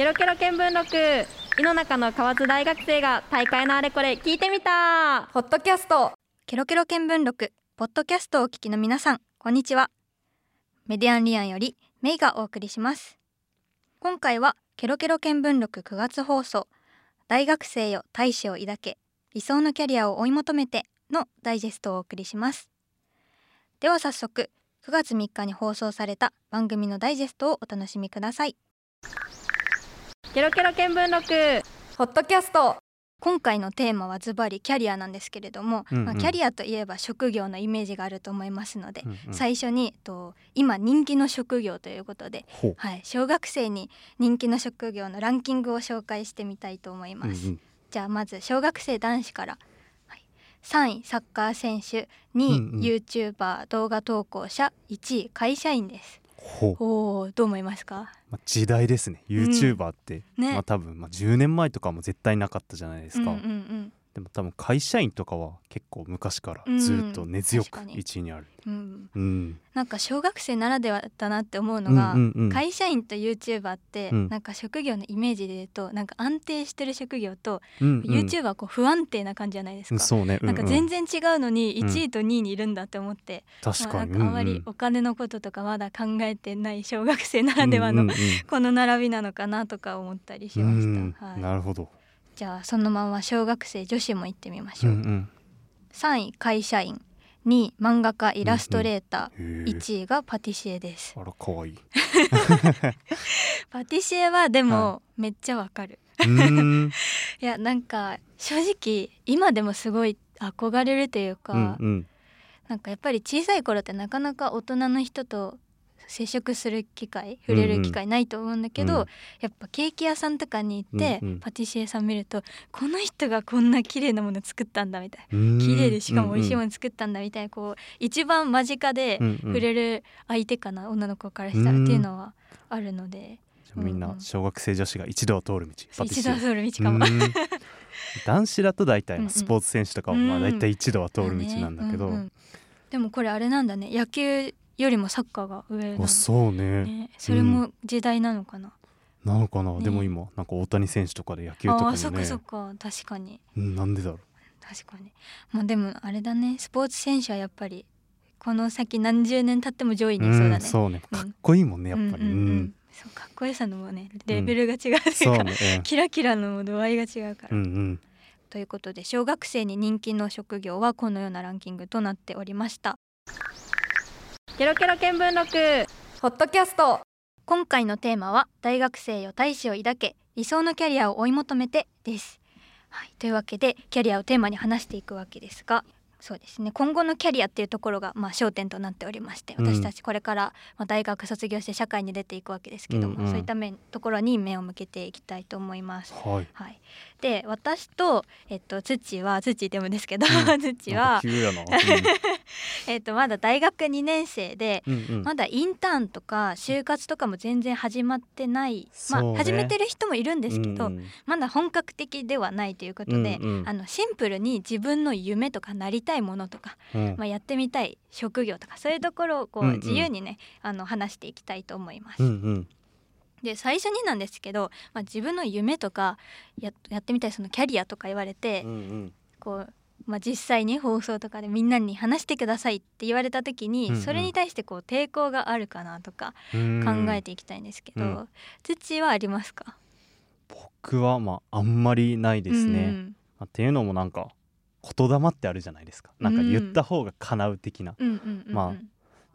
ケロケロ見聞録。井の中の河津大学生が大会のあれこれ聞いてみた。ポッドキャスト。ケロケロ見聞録。ポッドキャストをお聞きの皆さんこんにちは。メディアンリアンよりメイがお送りします。今回はケロケロ見聞録9月放送。大学生よ大志を抱け理想のキャリアを追い求めてのダイジェストをお送りします。では早速9月3日に放送された番組のダイジェストをお楽しみくださいケロケロ見聞録。ポッドキャスト。今回のテーマはズバリキャリアなんですけれども、うんうん。まあ、キャリアといえば職業のイメージがあると思いますので、うんうん。最初にと今人気の職業ということで、はい、小学生に人気の職業のランキングを紹介してみたいと思います。うんうん。じゃあまず小学生男子から、はい、3位サッカー選手2位、うんうん。YouTuber 動画投稿者1位会社員です。ほう。どう思いますか？まあ、時代ですね。YouTuber って、ね。まあ多分、まあ、10年前とかも絶対なかったじゃないですか、うんうんうんでも多分会社員とかは結構昔からうん。ずっと根強く確かに。1位にある。うん、うん。なんか小学生ならではだなって思うのが、うんうんうん。会社員と YouTuber って、うん。なんか職業のイメージで言うとなんか安定してる職業と、うんうん。YouTuber はこう不安定な感じじゃないですか。そうね、うなんか全然然違うのにうん。1位と2位にいるんだって思って、確かに、まあ、なんかあまりお金のこととかまだ考えてない小学生ならではの この並びなのかなとか思ったりしました。はい、なるほど、じゃあそのまま小学生女子も行ってみましょう。うんうん。3位会社員。2位漫画家イラストレーター、へえ。1位がパティシエです。あら可愛い。パティシエはでもめっちゃわかる。いやなんか正直今でもすごい憧れるというか、うんうん。なんかやっぱり小さい頃ってなかなか大人の人と接触する機会触れる機会ないと思うんだけど、うん。うんやっぱケーキ屋さんとかに行って、うんうん。パティシエさん見るとこの人がこんな綺麗なもの作ったんだみたい綺麗でしかも美味しいもうんの作ったんだみたいなこう一番間近でうんうん。触れる相手かな女の子からしたらっていうのはあるので、みんうん。うなん小学生女子が一度は通る道パティシエ一度は通る道かも。男子だと大体うんうん。スポーツ選手とかはまあ大体一度は通る道なんだけど、まあね。うんうん。でもこれあれなんだね。野球よりもサッカーが上なそうね。ね、それも時代なのかな、なのかな、ね。でも今なんか大谷選手とかで野球とかもね。ああそっかそっか。確かに。うんなんでだろう。確かに。まあでもあれだね。スポーツ選手はやっぱりこの先何十年経っても上位にいそうだね。んそうね。うん。かっこいいもんねやっぱり、うんうんうん。うん。そうかっこよさのもねレベルが違うか、そうね、キラキラの度合いが違うから、うん、うんうん。ということで小学生に人気の職業はこのようなランキングとなっておりましたケロケロ見聞録。ポッドキャスト。今回のテーマは大学生よ大志を抱け理想のキャリアを追い求めてです、はい、というわけでキャリアをテーマに話していくわけですがそうですね。今後のキャリアっていうところがまあ焦点となっておりましてうん。私たちこれからまあ大学卒業して社会に出ていくわけですけども、うんうん。そういった面ところに目を向けていきたいと思います。はい。はい、で私と、えっと、土は土って読むんですけど、うん。土は、急やな、えっと、まだ大学2年生でうんうん。うんまだインターンとか就活とかも全然始まってない、まそうね。あ始めてる人もいるんですけど、うんうん。まだ本格的ではないということで、うんうん。あのシンプルに自分の夢とかなりたいものとか、うん。まあ、やってみたい職業とかそういうところをこう、うんうん。自由にねあの話していきたいと思います。うんうんで最初になんですけど、まあ、自分の夢とかややってみたいそのキャリアとか言われて、うんうん。こうまあ、実際に放送とかでみんなに話してくださいって言われた時に、それに対してこう抵抗があるかなとかうん。考えていきたいんですけど、うん。土はありますか？僕はまああんまりないですね、うん。まあっていうのもなんか言霊ってあるじゃないですか。なんか言った方が叶う的な、うんうんうんうん。ま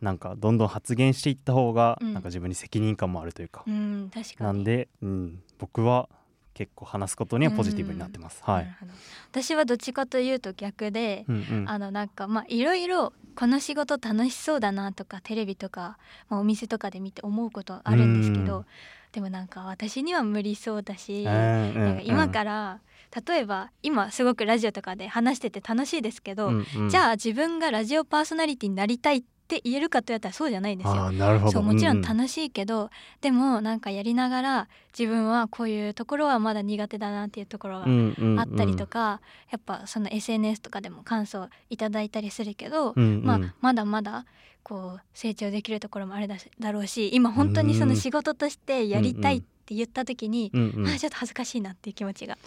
なんかどんどん発言していった方がうん。なんか自分に責任感もあるというか、うん確かに。なんで、うん、僕は結構話すことにはポジティブになってます、はないるほど。私はどっちかというと逆で、うんうん。あのなんかまあいろいろこの仕事楽しそうだなとかテレビとか、まあ、お店とかで見て思うことあるんですけど、うん。でもなんか私には無理そうだし、うんうんうんなんか今から例えば今すごくラジオとかで話してて楽しいですけど、うんうん。じゃあ自分がラジオパーソナリティになりたいって言えるかとやったらそうじゃないんですよ。なるほど。そうもちろんう楽しいけど、でもなんかやりながら自分はこういうところはまだ苦手だなっていうところがうんうんうん。あったりとか、やっぱその SNS とかでも感想いただいたりするけど、うんうん。まあ、まだまだこう成長できるところもあるだろうし今本当にその仕事としてやりたいっって言った時に、うんうんあちょっと恥ずかしいなっていう気持ちが、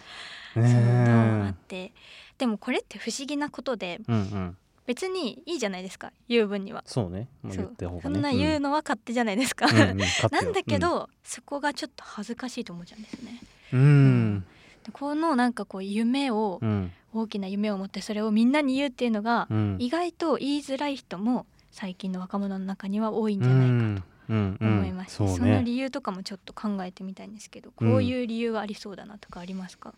ねそあって。でもこれって不思議なことでうんうん別にいいじゃないですか言う分には。そうね。もうそう。言った方がね。そんな言うのは勝手じゃないですか。うん。なんだけど、そこがちょっと恥ずかしいと思っちゃうんですね。うん。このなんかこう夢を、うん。大きな夢を持ってそれをみんなに言うっていうのが、うん。意外と言いづらい人も最近の若者の中には多いんじゃないかとうん。思います、うんうんその理由とかもちょっと考えてみたいんですけど、こういう理由がありそうだなとかありますか、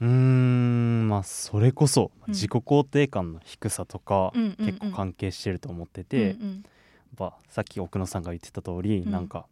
うーんまあそれこそうん。自己肯定感の低さとか結構関係してると思ってて、うんうん。やっぱさっき奥野さんが言ってた通り、うん。なんか、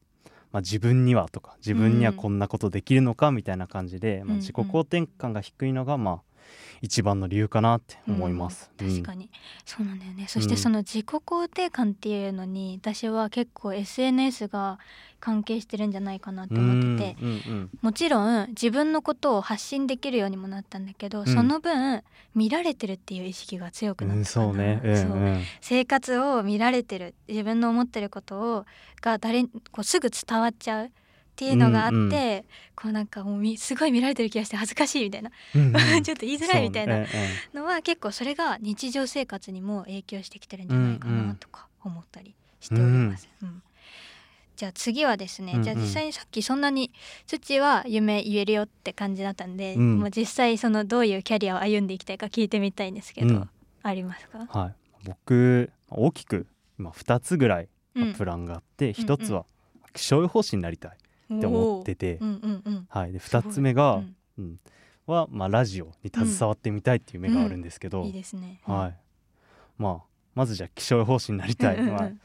まあ、自分にはとか自分にはうん。こんなことできるのかみたいな感じで、まあ、自己肯定感が低いのがまあ一番の理由かなって思います。うん確かに、に、そうなんだよね。そしてその自己肯定感っていうのに私は結構 SNS が関係してるんじゃないかなって思ってて、うんうんもちろん自分のことを発信できるようにもなったんだけど、ん。その分見られてるっていう意識が強くうなったそうね、うんそううん。生活を見られてる自分の思ってることをが誰こうすぐ伝わっちゃうっていうのがあって、うんうん。こうなんかもうみすごい見られてる気がして恥ずかしいみたいな、うんうん。ちょっと言いづらいみたいなのは結構それが日常生活にも影響してきてるんじゃないかうんうなんとか思ったりしております。うんじゃあ次はですね、うんうん。じゃあ実際にさっきそんなに土は夢言えるよって感じだったんで、うん。もう実際そのどういうキャリアを歩んでいきたいか聞いてみたいんですけど、うん。ありますか、うんはい、僕大きく今2つぐらいうんプランがあって、一つは気象予報士になりたいって思ってて、うんうんうん。はい、ですごい。2つ目が、うん。うん。は、まあ、ラジオに携わってみたいっていう夢があるんですけど、いいですね。はい。まあ、まずじゃあ気象予報士になりたい、うんうんうん。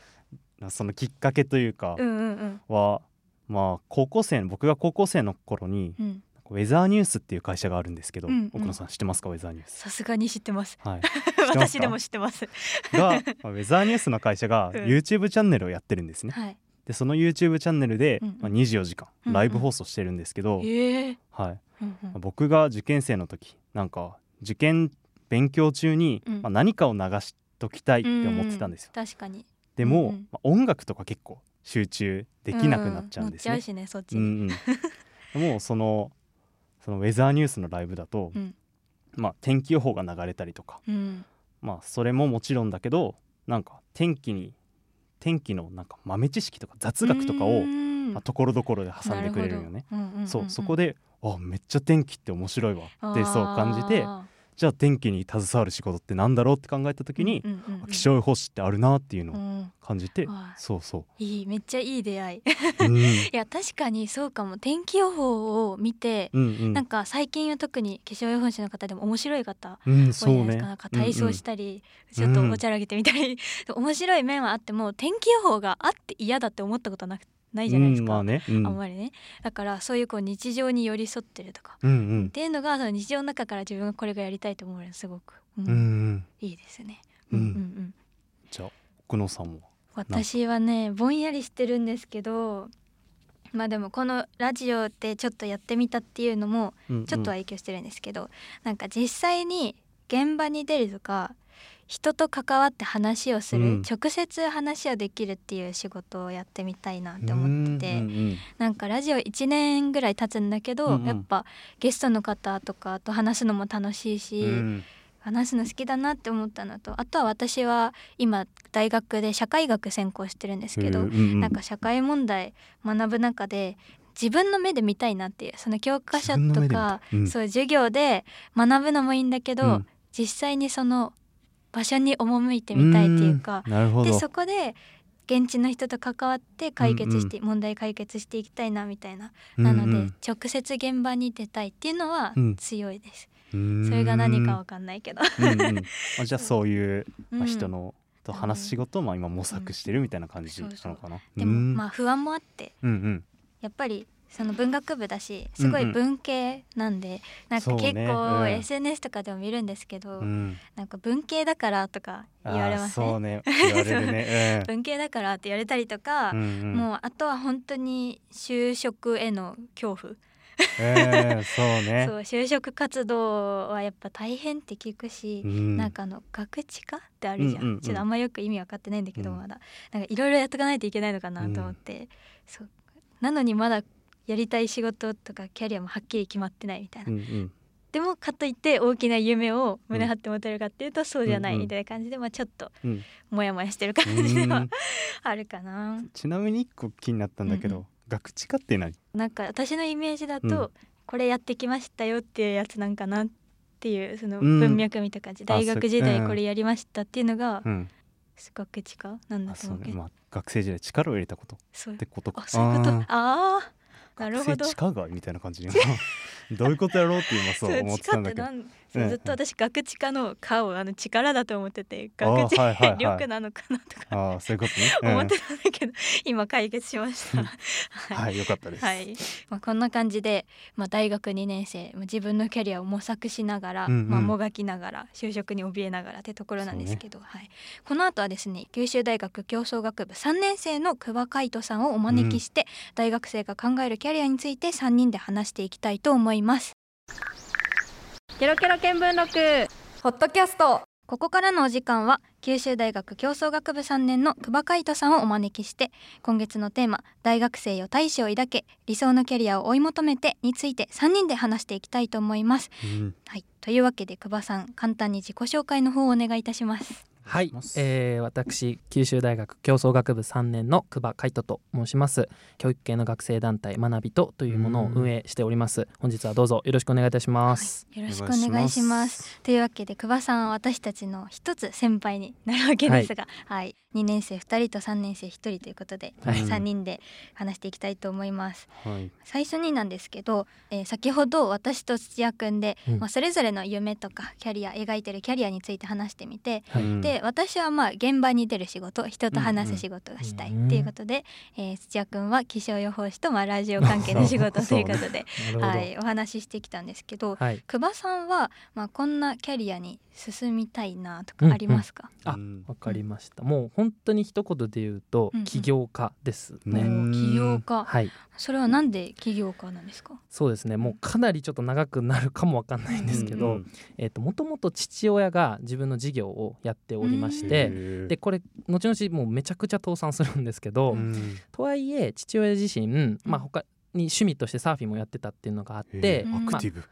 まあ、そのきっかけというかうんうんうん。は、まあ、高校生僕が高校生の頃にうん。ウェザーニュースっていう会社があるんですけど、うんうん。奥野さん知ってますか？ウェザーニュース。さすがに知ってます。はい、私でも知ってます。が、まあウェザーニュースの会社がうん。YouTube チャンネルをやってるんですね。はい。でその YouTube チャンネルで、うんうん。まあ、24時間うんうん。ライブ放送してるんですけど、ええ。はい、うんうん。僕が受験生の時なんか受験勉強中に、うん。まあ、何かを流しときたいって思ってたんですよ。う確かに。でも、うんうん。まあ、音楽とか結構集中できなくなっちゃうんですね。う。しねそっちうんに。うん、もうそのそのウェザーニュースのライブだと、うん。まあ、天気予報が流れたりとか、うん。まあ、それももちろんだけどなんか天気に天気のなんか豆知識とか雑学とかをまあところどころで挟んでくれるよね。。そうそこでであめっちゃ天気って面白いわってそう感じてじゃあ天気に携わる仕事ってなんだろうって考えた時に、あ気象予報士ってあるなっていうのを感じて、はい。そうそいいめっちゃいい出会い。う、うん、いや確かにそうかも。天気予報を見て、うんうん。なんか最近は特に気象予報士の方でも面白い方うん多いじそうねゃないですか,、なんか体操したり、ちょっうんとおちゃらけてみたり、面白い面はあっても天気予報があって嫌だって思ったことなくないじゃないですか、うん、まあね、うん、あんまりね。だからそういうこう日常に寄り添ってるとか。うんうん。っていうのがその日常の中から自分がこれがやりたいと思うのすごく、うん。うんうん。いいですね。ううんんうんうん。じゃあ奥野さんも。私はねぼんやりしてるんですけどまあでもこのラジオでちょっとやってみたっていうのもちょっとは影響してるんですけど、なんか実際に現場に出るとか人と関わって話をする、うん。直接話をできるっていう仕事をやってみたいなって思ってて、うんうんなんかラジオ1年ぐらい経つんだけど、うんうん。やっぱゲストの方とかと話すのも楽しいし、うん。話すの好きだなって思ったのとあとは私は今大学で社会学専攻してるんですけど、うんうんなんか社会問題学ぶ中で自分の目で見たいなっていうその教科書とか、うん。そう授業で学ぶのもいいんだけど、うん。実際にその場所に赴いてみたいっていうかでそこで現地の人と関わって解決して、問題解決していきたいなみたいな、なのでうん直接現場に出たいっていうのはうん。強いです、うん。それが何かわかんないけど、うんうん。あじゃあそう。いう、まあ、うん。人のと話す仕事をまあ今模索してるみたいな感じなのかな。でもうん。まあ不安もあってうんうん。やっぱりその文学部だしすごい文系なんで、なんか結そうね。構うん。SNS とかでも見るんですけど、うん。なんか文系だからとか言われますね。ね。ね。文系だからって言われたりとか、うんうん。うんもうあとは本当に就職への恐怖、えーそうね。そう就職活動はやっぱ大変って聞くし、うん。なんかあの学知化ってあるじゃん,、うんうんうん。ちょっとあんまよく意味分かってないんだけど、うん。まだ。なんかいろいろやっとかないといけないのかなと思って、そう。なのにまだやりたい仕事とかキャリアもはっきり決まってないみたいな、うんうん。でもかといって大きな夢を胸張って持てるかっていうとそうじゃないうんうん。みたいな感じで、まあ、ちょっとうん。モヤモヤしてる感じではうん。あるかな。ちなみに一個気になったんだけど、うんう学知化って何なんか私のイメージだと、うん。これやってきましたよっていうやつなんかなっていうそのうん文脈見た感じ、大学時代これやりましたっていうのがうん。すごく近なんだあと思うけど。ね。まあ学生時代力を入れたことってことか。あそういうこと？あー。あなるほど。地下街みたいな感じにどういうことやろうって今そう思ってたんだけど。ずっと私学知化の「化」をあの力だと思ってて学知はいはいはい。力なのかなとかああそういうことね、思ってたんだけど、今解決しました。うん。はい。よかったです、はい、まあ、こんな感じで、まあ、大学2年生まあ自分のキャリアを模索しながら、まあ、もがきながら就職に怯えながらってところなんですけど、はい、この後はですね九州大学競争学部3年生の久保海人さんをお招きして、大学生が考えるキャリアについて3人で話していきたいと思います。ケロケロ見聞録。ポッドキャスト。ここからのお時間は九州大学競争学部3年の久保海人さんをお招きして今月のテーマ「大学生よ大志を抱け理想のキャリアを追い求めて」について3人で話していきたいと思います。うん。はい、というわけで久保さん簡単に自己紹介の方をお願いいたします。はい。えー、私九州大学競争学部3年の久保海人と申します。教育系の学生団体学びとというものを運営しております。本日はどうぞよろしくお願いいたします、よろしくお願いします。というわけで久保さんは私たちの一つ先輩になるわけですが、はい、2年生2人と3年生1人ということで、はい。3人で話していきたいと思います。はい。最初になんですけど、えー先ほど私と土屋くんで、うん。まあ、それぞれの夢とかキャリア描いてるキャリアについて話してみて、はい。うんで私はまあ現場に出る仕事人と話す仕事がしたいっていうことで、えー土屋くんは気象予報士とまあラジオ関係の仕事ということで、はい、お話ししてきたんですけど、はい。久保さんは、まあ、こんなキャリアに進みたいなとかありますか、あうん。わかりました。もう本当に一言で言うとうん。うん起業家ですね、うん。起業家。はい。それはなんで起業家なんですか？そうですね。もうかなりちょっと長くなるかもわかんないんですけど、うんえっ、ともともと父親が自分の事業をやっておりましうん。て、へー。でこれ後々もうめちゃくちゃ倒産するんですけど、うん。とはいえ父親自身、まあ、他に趣味としてサーフィンもやってたっていうのがあって、アクティブ、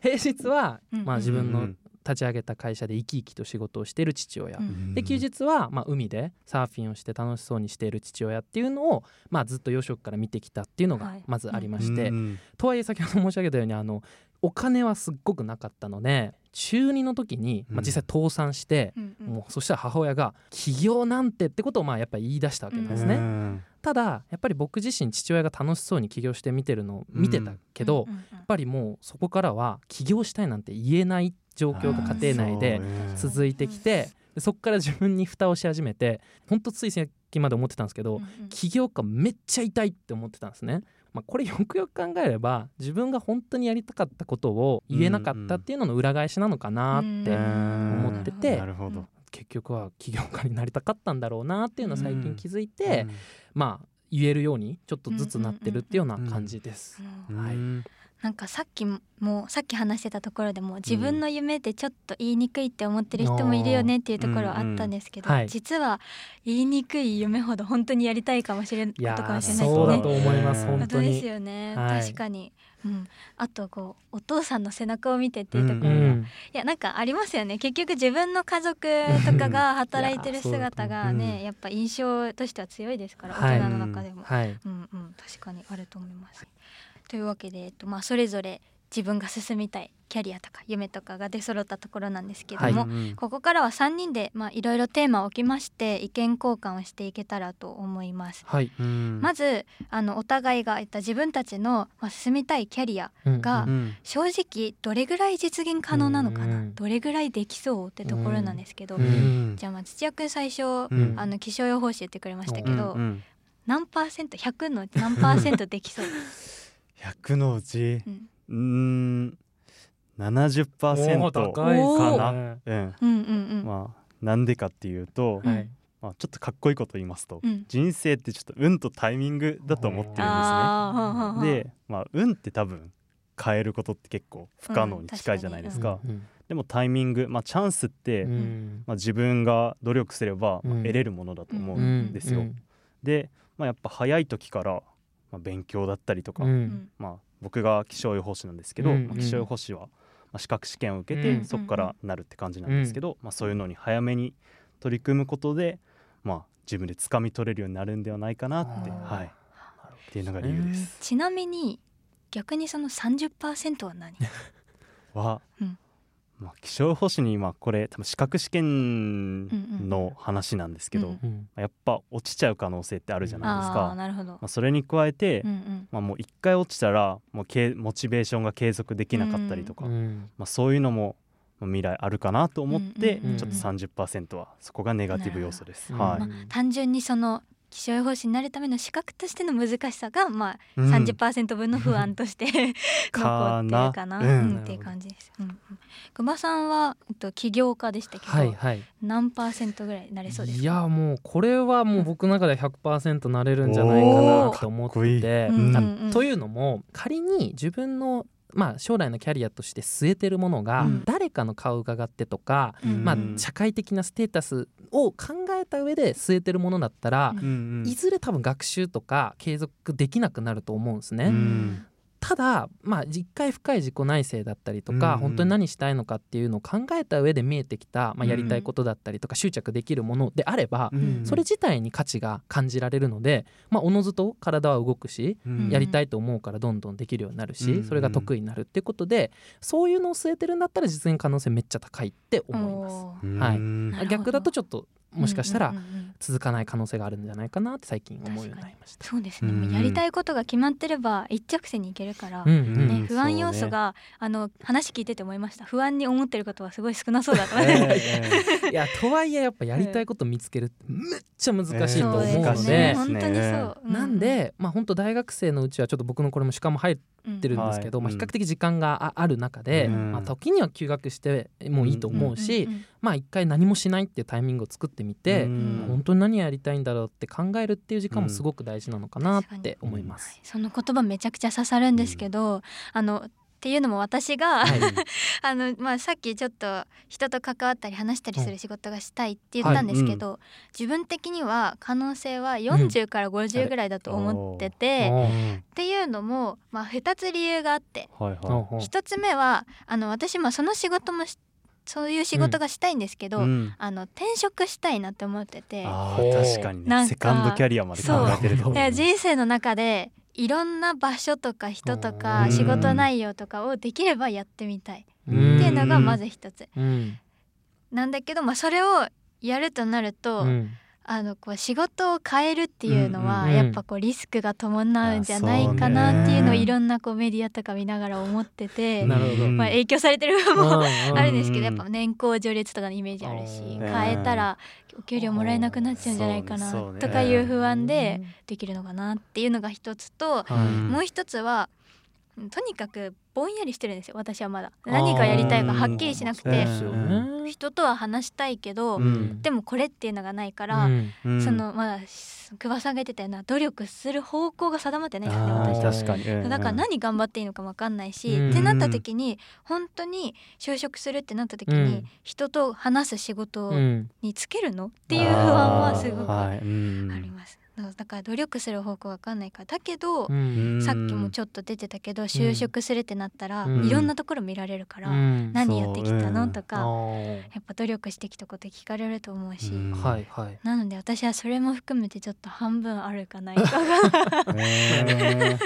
平日は、うん。まあ、自分のうん立ち上げた会社で生き生きと仕事をしている父親、うん。で休日は、まあ、海でサーフィンをして楽しそうにしている父親っていうのを、まあ、ずっと幼少期から見てきたっていうのがはい。まずありまして、うん。とはいえ先ほど申し上げたようにあのお金はすっごくなかったので中2の時に、まあ、うん。実際倒産して、うんうん。もうそしたら母親が「起業なんて」ってことをまあやっぱり言い出したわけなんですね。うん。ただやっぱり僕自身父親が楽しそうに起業して見てるのを見てたけど、うんやっぱりもうそこからは起業したいなんて言えない状況が家庭内で続いてきてでそこから自分に蓋をし始めてほんとつい最近まで思ってたんですけど、うんうん。起業家めっちゃ痛いって思ってたんですね。まあ、これよくよく考えれば自分が本当にやりたかったことを言えなかったっていうのの裏返しなのかなってうん思っててなるほど、結局は起業家になりたかったんだろうなっていうのを最近気づいて、うんまあ言えるようにちょっとずつなってるっていうような感じです。うん。はい。うんなんかさっきもさっき話してたところでも自分の夢ってちょっと言いにくいって思ってる人もいるよねっていうところはあったんですけど、うん。うんはい。実は言いにくい夢ほど本当にやりたいかもしれないことかもしーれないですねそうだと。思いますね本当ですに。よね、はい。確かに、うん、あとこうお父さんの背中を見てっていうところが、いうん、やなんかありますよね。結局自分の家族とかが働いてる姿がね、やっぱ印象としては強いですから、はい。大人の中でも、はい。うんうん。確かにあると思います。というわけで、えっとまあ、それぞれ自分が進みたいキャリアとか夢とかが出揃ったところなんですけども、はい。うんここからは3人でまあいろいろテーマを置きまして意見交換をしていけたらと思います。はい。うん。まずあのお互いが言った自分たちの、まあ、進みたいキャリアうんがうん。正直どれぐらい実現可能なのかな、うんどれぐらいできそうってところなんですけど、うんうん。じゃあまあ土屋くん最初、うん。あの気象予報士言ってくれましたけど、うんうん何パーセント100の何パーセントできそう、100のうちうん。うーん70%おー高いおーかかな。うん。うん。うんうんまあなんでかっていうと、うんはい。まあ、ちょっとかっこいいこと言いますと、うん。人生ってちょっと運とタイミングだと思ってるんですね。で、まあ、運って多分変えることって結構不可能に近いじゃないですか,、うんでもタイミング、まあ、チャンスって、うん。まあ、自分が努力すれば、まあうん。得れるものだと思ううん。んですよ。で、まあ、やっぱ早い時から、ままあ、勉強だったりとか、うん。まあ、僕が気象予報士なんですけど、うん。まあ、気象予報士は、まあ、資格試験を受けて、うん。そこからなるって感じなんですけど、まあ、そういうのに早めに取り組むことで、まあ、自分で掴み取れるようになるんではないかなって、はい、っていうのが理由です。ちなみに逆にその30%は何？は、うんまあ、気象予報士にまあこれ多分資格試験の話なんですけど、うんうん。やっぱ落ちちゃう可能性ってあるじゃないですああか。なるほど。まあ、それに加えて、うんうん。まあ、もう一回落ちたらもうけモチベーションが継続できなかったりとか、うんまあ、そういうのもまあ未来あるかなと思って、うんうんうん。ちょっと30%はそこがネガティブ要素です。はい。まあ、単純にその気象予報士になるための資格としての難しさが、まあ、うん。30%分の不安として 残ってるかな、うん。うんっていう感じです。うんさんは、えっと、起業家でしたけど、はいはい。何パーセントぐらいなれそうですか？いやもうこれはもう僕の中で100%なれるんじゃないかなと思ってて。というのも仮に自分のまあ将来のキャリアとして据えてるものがうん。誰かの顔を伺ってとか、うん。まあうん社会的なステータスを考えた上で据えてるものだったらうん、うんうんいずれ多分学習とか継続できなくなると思うんですね。うんただまあ一回深い自己内省だったりとか、うんうん。本当に何したいのかっていうのを考えた上で見えてきた、まあ、やりたいことだったりとか執着できるものであれば、うん。それ自体に価値が感じられるので、まあ、おのずと体は動くし、うん。やりたいと思うからどんどんできるようになるし、うん。それが得意になるっていうことでそういうのを据えてるんだったら実現可能性めっちゃ高いって思います。はい。逆だとちょっともしかしたらうんうんうんうん。続かない可能性があるんじゃないかなって最近思うようになりました。そうですね、うん。もうやりたいことが決まってれば一直線にいけるから、うんうんねうん。不安要素が、あの話聞いてて思いました。不安に思ってることはすごい少なそうだと。思ええ いやとはいえやっぱやりたいこと見つけるってめっちゃ難しいと思うので。ですね。難しい本当にそう、うなん、でまあ本当大学生のうちはちょっと僕のこれも主観も入っうんてるんですけど、まあ、はい比較的時間があある中で、うん。まあ、時には休学してもいいと思うし、んんんまあ一回何もしないっていうタイミングを作ってみて、うん。本当に何やりたいんだろうって考えるっていう時間もすごく大事なのかなって思います。その言葉めちゃくちゃ刺さるんですけど、あのっていうのも私が、はい。あのまあさっきちょっと人と関わったり話したりする仕事がしたいって言ったんですけど、自分的には可能性は40から50ぐらいだと思ってて、おっーていうのもまあ2つ理由があって。はいはほうほう。1つ目はあの私もその仕事もしそういう仕事がしたいんですけど、い。うん。あの転職したいなって思ってて。確かになんかねセカンドキャリアまで考えてると。そういや人生の中でいろんな場所とか人とうん。か仕事内容とかをできればやってみたい。ってうんいうのがまず一つ。うん。なんだけど、まあ、それをやるとなると、うんあのこう仕事を変えるっていうのはやっぱこうリスクが伴うんじゃないかなっていうのをいろんなこうメディアとか見ながら思ってて。まあ、影響されてる部分もうん あるんですけどうんやっぱ年功序列とかのイメージあるしうん変えたらお給料もらえなくなっちゃうんじゃないかなとかいう不安でできるのかなっていうのが一つとはい。もう一つはうんとにかくぼんやりしてるんですよ私はまだ。何がやりたいかはっきりしなくて。人とは話したいけど、うん。でもこれっていうのがないから、うん。うん。そのまあ久保さんが言ってたような努力する方向が定まってないんですね私だから何頑張っていいのか分かんないし、うん。ってなった時に本当に就職するってなった時に、うん。人と話す仕事うん。につけるの？っていう不安はすごくあります。だから努力する方向分かんないから。だけど、うん。さっきもちょっと出てたけど就職するってなったら、うん。いろんなところ見られるから、うん。何やってきたの、とあかーやっぱ努力してきたこと聞かれると思うし、うん。はいはい。なので私はそれも含めてちょっと半分あるかないかが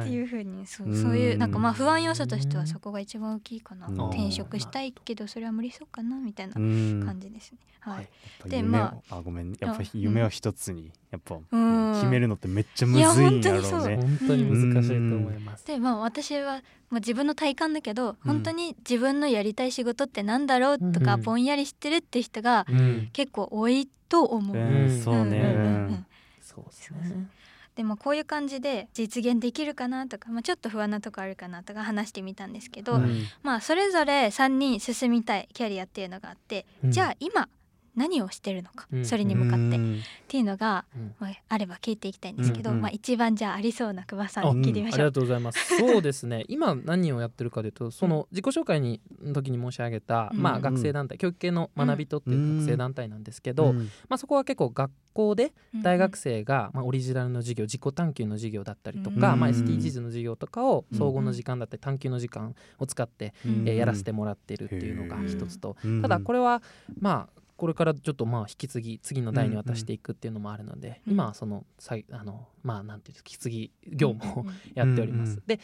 っていうふうにそううん。そういうなんかまあ不安要素としてはそこが一番大きいかな。うん転職したいけどそれは無理そうかなみたいなうん。感じですね。はい、でまあごめんやっぱあ夢を一つにやっぱうん。決めるのってめっちゃむずいんやろうね。本当に難しいと思います。でまあ私はまあ自分の体感だけど本当に自分のやりたい仕事ってなんだろうとかうん。ぼんやりしてるって人がうん。結構多いと思う。うん。そうね。うんうんうんううんんそうですね。でもこういう感じで実現できるかなとか、まあ、ちょっと不安なとこあるかなとか話してみたんですけど、うん。まあそれぞれ3人進みたいキャリアっていうのがあって、うん。じゃあ今何をしてるのか、うん。それに向かって、っうん。ていうのが、うん。まあ、あれば聞いていきたいんですけど、まあ、一番じゃあありそうな久保さん。聞いてみましょう。ありがとうございます。そうですね。今何をやってるかというと、その自己紹介にの時に申し上げた、うん。まあ学生団体、教育系の学びとっていう学生団体なんですけど、うん。まあそこは結構学校でうん。大学生が、まあ、オリジナルの授業自己探求の授業だったりとか、うん。まあ、SDGs の授業とかをうん。総合の時間だったり探求の時間を使って、うん。えーやらせてもらってるっていうのが一つと、うん。ただこれはまあこれからちょっとまあ引き継ぎ次の代に渡していくっていうのもあるので、うん。今はそのさいあのまあなんていうんですか引き継ぎ業務を やっております。うんうん。で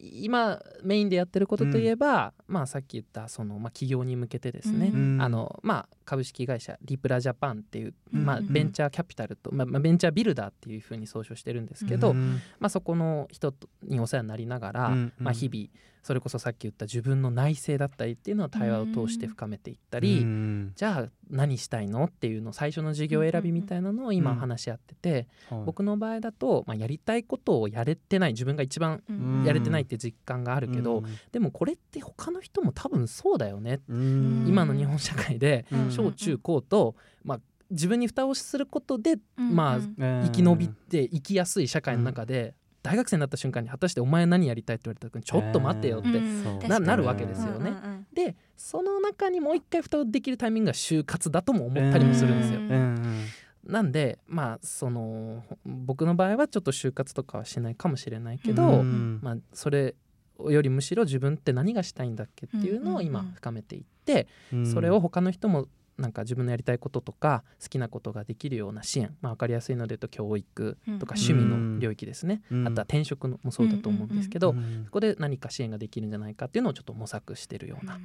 今メインでやってることといえば、まあさっき言ったその、まあ、企業に向けてですね、うん。あのまあ、株式会社リプラジャパンっていう、うんまあ、ベンチャーキャピタルと、まあまあ、ベンチャービルダーっていうふうに総称してるんですけど、うんまあ、そこの人にお世話になりながら、うん。まあ、日々それこそさっき言った自分の内省だったりっていうのを対話を通して深めていったり、うん。じゃあ何したいのっていうの最初の授業選びみたいなのを今うん話し合ってて、はい。僕の場合だと、まあ、やりたいことをやれてない自分が一番うん。やれてないって実感があるけど、うん。でもこれって他の人も多分そうだよね、うん。今の日本社会でうん。小中高と、まあ、自分に蓋をすることで、まあうん。生き延びて生きやすい社会の中で、大学生になった瞬間に果たしてお前何やりたいって言われた時にちょっと待ってよって、うん。そう。確かに。なるわけですよね。うんうんうんでその中にもう一回蓋をできるタイミングが就活だとも思ったりもするんですよ。うんうんなんでまあその僕の場合はちょっと就活とかはしないかもしれないけど、うんまあ、それよりむしろ自分って何がしたいんだっけっていうのを今深めていって、うん。それを他の人もなんか自分のやりたいこととか好きなことができるような支援、まあ、分かりやすいので言うと教育とかうん。趣味の領域ですね、うん。あとは転職のもそうだと思うんですけど、うんそこで何か支援ができるんじゃないかっていうのをちょっと模索してるような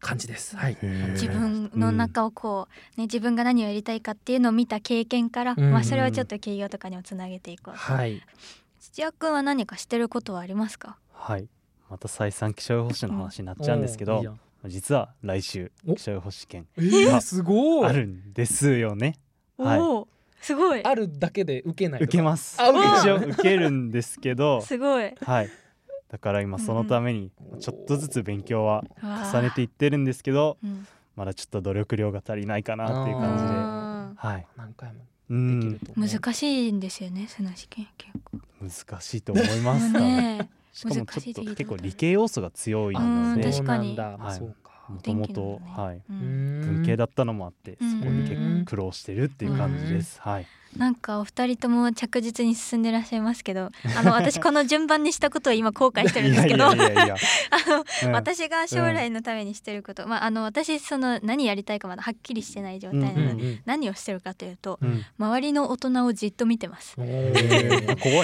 感じです。はい、自分の中をこう、ね、自分が何をやりたいかっていうのを見た経験から、うん。まあ、それをちょっと企業とかにもつなげていこうと、はい、土屋くんは何かしてることはありますか？はい。また再三気象予報士の話になっちゃうんですけど、実は来週お。気象予報士試験えー、すごい。あるんですよね。はい。すごい。あるだけで受けないと受けます。あ受け一応受けるんですけど すごい。はい。だから今そのためにうんちょっとずつ勉強は重重ねていってるんですけどうん。まだちょっと努力量が足りないかなっていう感じで。あはい。何回もうできんると思う。ー難しいんですよねその試験結構。難しいと思いますねしかも難しいちょっと結構理系要素が強いうんので。確かにそうなんだ。まあはい。もともとはい。うん。文系だったのもあってうんそこに結構苦労してるっていう感じです。はいなんかお二人とも着実に進んでらっしゃいますけど あの私この順番にしたことを今後悔してるんですけど あのうん。私が将来のためにしてること、まああの私その何やりたいかまだはっきりしてない状態なので、うんうんうん。何をしてるかというとうん。周りの大人をじっと見てます。怖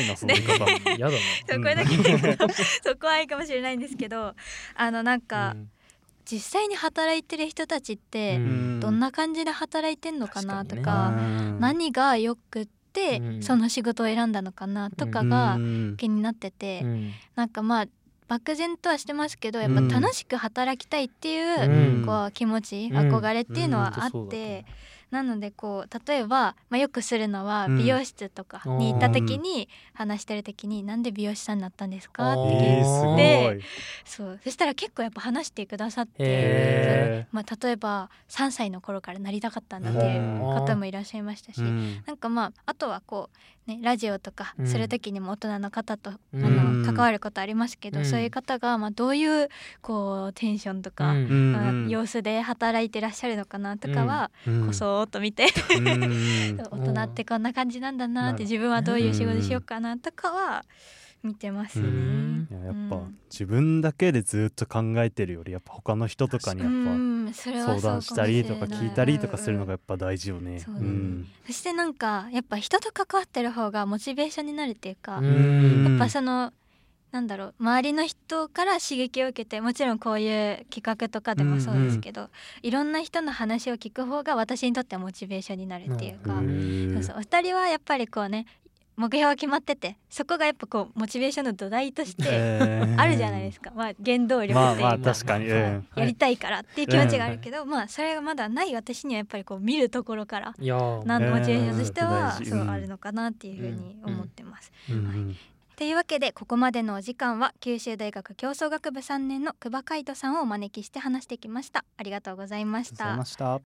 いなその言い方。やだな。そうこれだけ言うとそう怖いかもしれないんですけどあのなんか、うん実際に働いてる人たちってうん。どんな感じで働いてんのかなと確か,、うん。何がよくってうん。その仕事を選んだのかなとかがうん。気になってて、うん。なんかまあ漠然とはしてますけどやっぱ楽しく働きたいっていう、うん。こう気持ち、うん。憧れっていうのはあって、なのでこう例えば、まあ、よくするのはうん。美容室とかに行った時に、話してる時に「なんで美容師さんになったんですか?」って聞いえー、すごい。でそう。そしたら結構やっぱ話してくださって、へまあ、例えば3歳の頃からなりたかったんだっていう方もいらっしゃいましたし、うん。なんかまああとはこうねラジオとかうん。する時にも大人の方と、うん。あの関わることありますけど、うん。そういう方がまあどういうこうテンションとか、うん。様子で働いてらっしゃるのかなとかは、うん。こそーっと見て、うん。大人ってこんな感じなんだなって自分はどういう仕事しようかなとかは見てますね。うん。いややっぱうん。自分だけでずっと考えてるよりやっぱ他の人とかにやっうんそれはぱ相談したりとか聞いたりとかするのががやっぱ大事よね。そうだね。うん。そしてなんかやっぱ人と関わってる方がモチベーションになるっていうか、うん。やっぱそのなんだろう周りの人から刺激を受けてもちろんこういう企画とかでもそうですけど、いろんな人の話を聞く方が私にとってはモチベーションになるっていうか、うん。そうそう。お二人はやっぱりこうね目標が決まっててそこがやっぱこうモチベーションの土台としてえー。あるじゃないですか、まあ原動力っていうか、まあやりたいからっていう気持ちがあるけど、まあそれがまだない私にはやっぱりこう見るところからいやー。なんえー。モチベーションとしてはそううん。あるのかなっていうふうに思ってます。うんうん。というわけでここまでのお時間は九州大学競争学部3年の久保海人さんをお招きして話してきました。ありがとうございました。ました。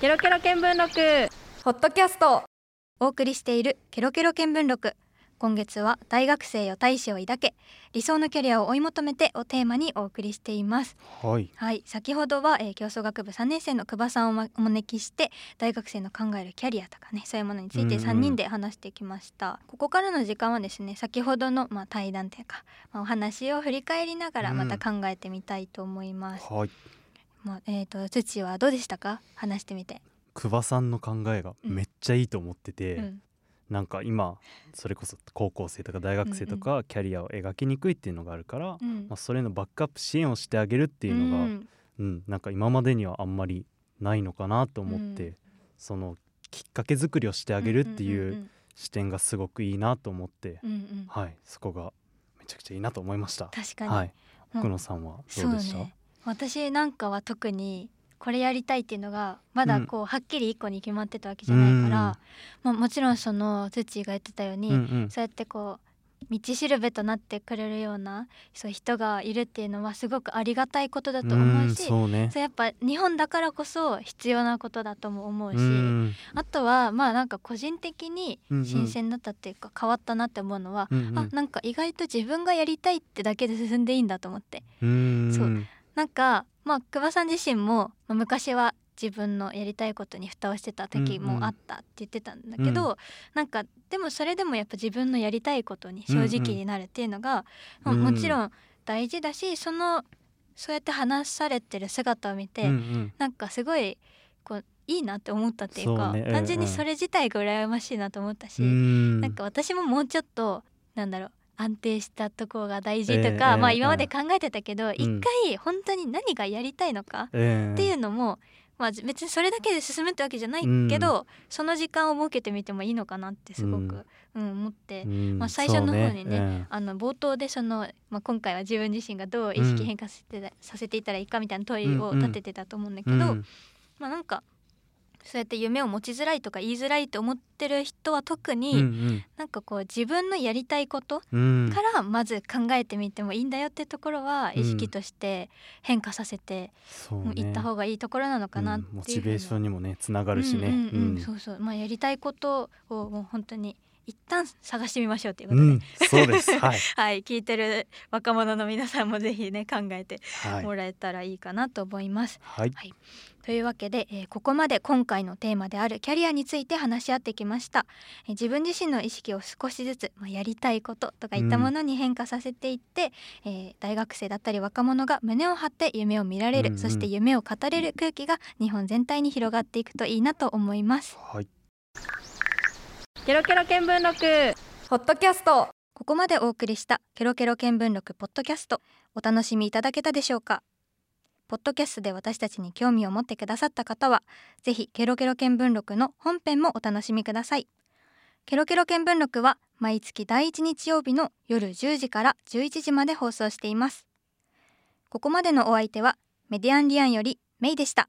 ケロケロ見聞録ポッドキャストお送りしているケロケロ見聞録。今月は大学生よ大志を抱け理想のキャリアを追い求めてをテーマにお送りしています。はい。はい。先ほどは、えー、競争学部3年生の久保さんを、ま、お招きして大学生の考えるキャリアとかねそういうものについて3人で話してきました、ここからの時間はですね先ほどの、まあ、対談というか、まあ、お話を振り返りながらまた考えてみたいと思います、うん、はい。まあ、えっ、ー、と土はどうでしたか？話してみて久保さんの考えがめっちゃいいと思ってて、うん。なんか今それこそ高校生とか大学生とかキャリアを描きにくいっていうのがあるから、うん、まあ、それのバックアップ支援をしてあげるっていうのが、うん、うん、なんか今までにはあんまりないのかなと思って、うん、そのきっかけ作りをしてあげるっていう視点がすごくいいなと思って、うんうん、はい、そこがめちゃくちゃいいなと思いました。確かに、はい、奥野さんはどうでした、ね、私なんかは特にこれやりたいっていうのがまだこう、はっきり一個に決まってたわけじゃないから、まあ、もちろんそのツッチーが言ってたように、うんうん、そうやってこう道しるべとなってくれるようなそう人がいるっていうのはすごくありがたいことだと思うしそう、ね、そうやっぱ日本だからこそ必要なことだとも思うしあとはまあなんか個人的に新鮮だったっていうか変わったなって思うのは、うんうん、あなんか意外と自分がやりたいってだけで進んでいいんだと思って。そう。なんかまあ久保さん自身も、まあ、昔は自分のやりたいことに蓋をしてた時もあったって言ってたんだけど、うん。うん、なんかでもそれでもやっぱ自分のやりたいことに正直になるっていうのが、うんうん、もちろん大事だしそのそうやって話されてる姿を見て、うんうん、なんかすごいこういいなって思ったっていうか、ね、単純にそれ自体が羨ましいなと思ったし、うん、なんか私ももうちょっとなんだろう安定したところが大事とか、えー、まあ今まで考えてたけど、一、うん、回本当に何がやりたいのかっていうのも、まあ、別にそれだけで進むってわけじゃないけど、うん、その時間を設けてみてもいいのかなってすごく、うん、うん、思って、うん、まあ、最初の方にね、ね、あの冒頭でその、まあ、今回は自分自身がどう意識変化させて,、させていったらいいかみたいな問いを立ててたと思うんだけど、まあなんかそうやって夢を持ちづらいとか言いづらいと思ってる人は特に、うんうん、なんかこう自分のやりたいことからまず考えてみてもいいんだよってところは意識として変化させていった方がいいところなのかなっていう、うん、モチベーションにもねつながるしね。そうそう。まあやりたいことをもう本当に一旦探してみましょうということで、うん、そうです。はい、はい、聞いてる若者の皆さんもぜひね考えてもらえたらいいかなと思います。はい、はい、というわけで、えー、ここまで今回のテーマであるキャリアについて話し合ってきました。えー、自分自身の意識を少しずつ、まあ、やりたいこととかいったものに変化させていって、うん、えー、大学生だったり若者が胸を張って夢を見られる、うんうん、そして夢を語れる空気が日本全体に広がっていくといいなと思います。はい。ケロケロ見聞録。ポッドキャスト。ここまでお送りしたケロケロ見聞録ポッドキャストお楽しみいただけたでしょうか？ポッドキャストで私たちに興味を持ってくださった方はぜひケロケロ見聞録の本編もお楽しみください。ケロケロ見聞録は毎月第1日曜日の夜10時から11時まで放送しています。ここまでのお相手はメディアンリアンよりメイでした。